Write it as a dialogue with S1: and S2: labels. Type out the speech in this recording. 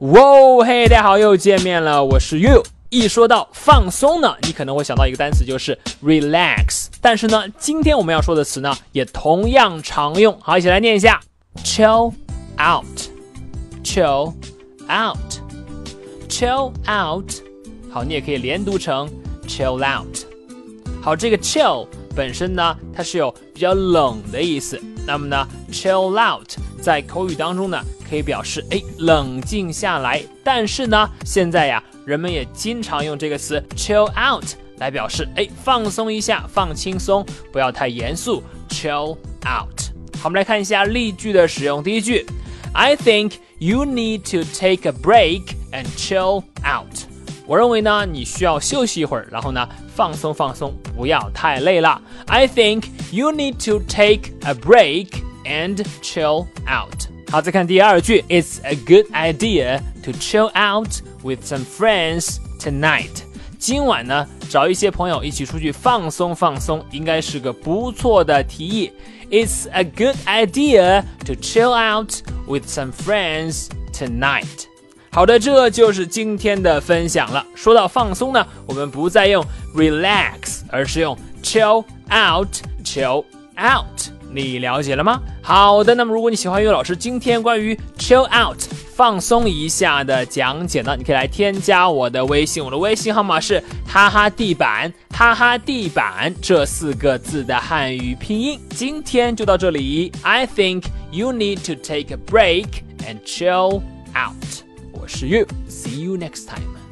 S1: 哇嘿，大家好，又见面了，我是 You。一说到放松呢，你可能会想到一个单词，就是 relax。但是呢，今天我们要说的词呢，也同样常用。好，一起来念一下：chill out，chill out，chill out。好，你也可以连读成 chill out。好，这个 chill 本身呢，它是有比较冷的意思。那么呢，chill out 在口语当中呢，可以表示哎冷静下来。但是呢，现在呀，人们也经常用这个词 chill out 来表示哎放松一下，放轻松，不要太严肃。chill out。好，我们来看一下例句的使用。第一句，I think you need to take a break and chill out。我认为呢，你需要休息一会儿，然后呢，放松放松，不要太累了。I think you need to take a break and chill out。好，再看第二句，It's a good idea to chill out with some friends tonight。今晚呢，找一些朋友一起出去放松放松，应该是个不错的提议。It's a good idea to chill out with some friends tonight。好的，这就是今天的分享了。说到放松呢，我们不再用 relax，而是用 chill out，chill out。 你了解了吗？好的，那么如果你喜欢岳老师今天关于 chill out 放松一下的讲解呢，你可以来添加我的微信，我的微信号码是哈哈地板哈哈地板这四个字的汉语拼音。今天就到这里，I think you need to take a break and chill out。我是于，See you next time。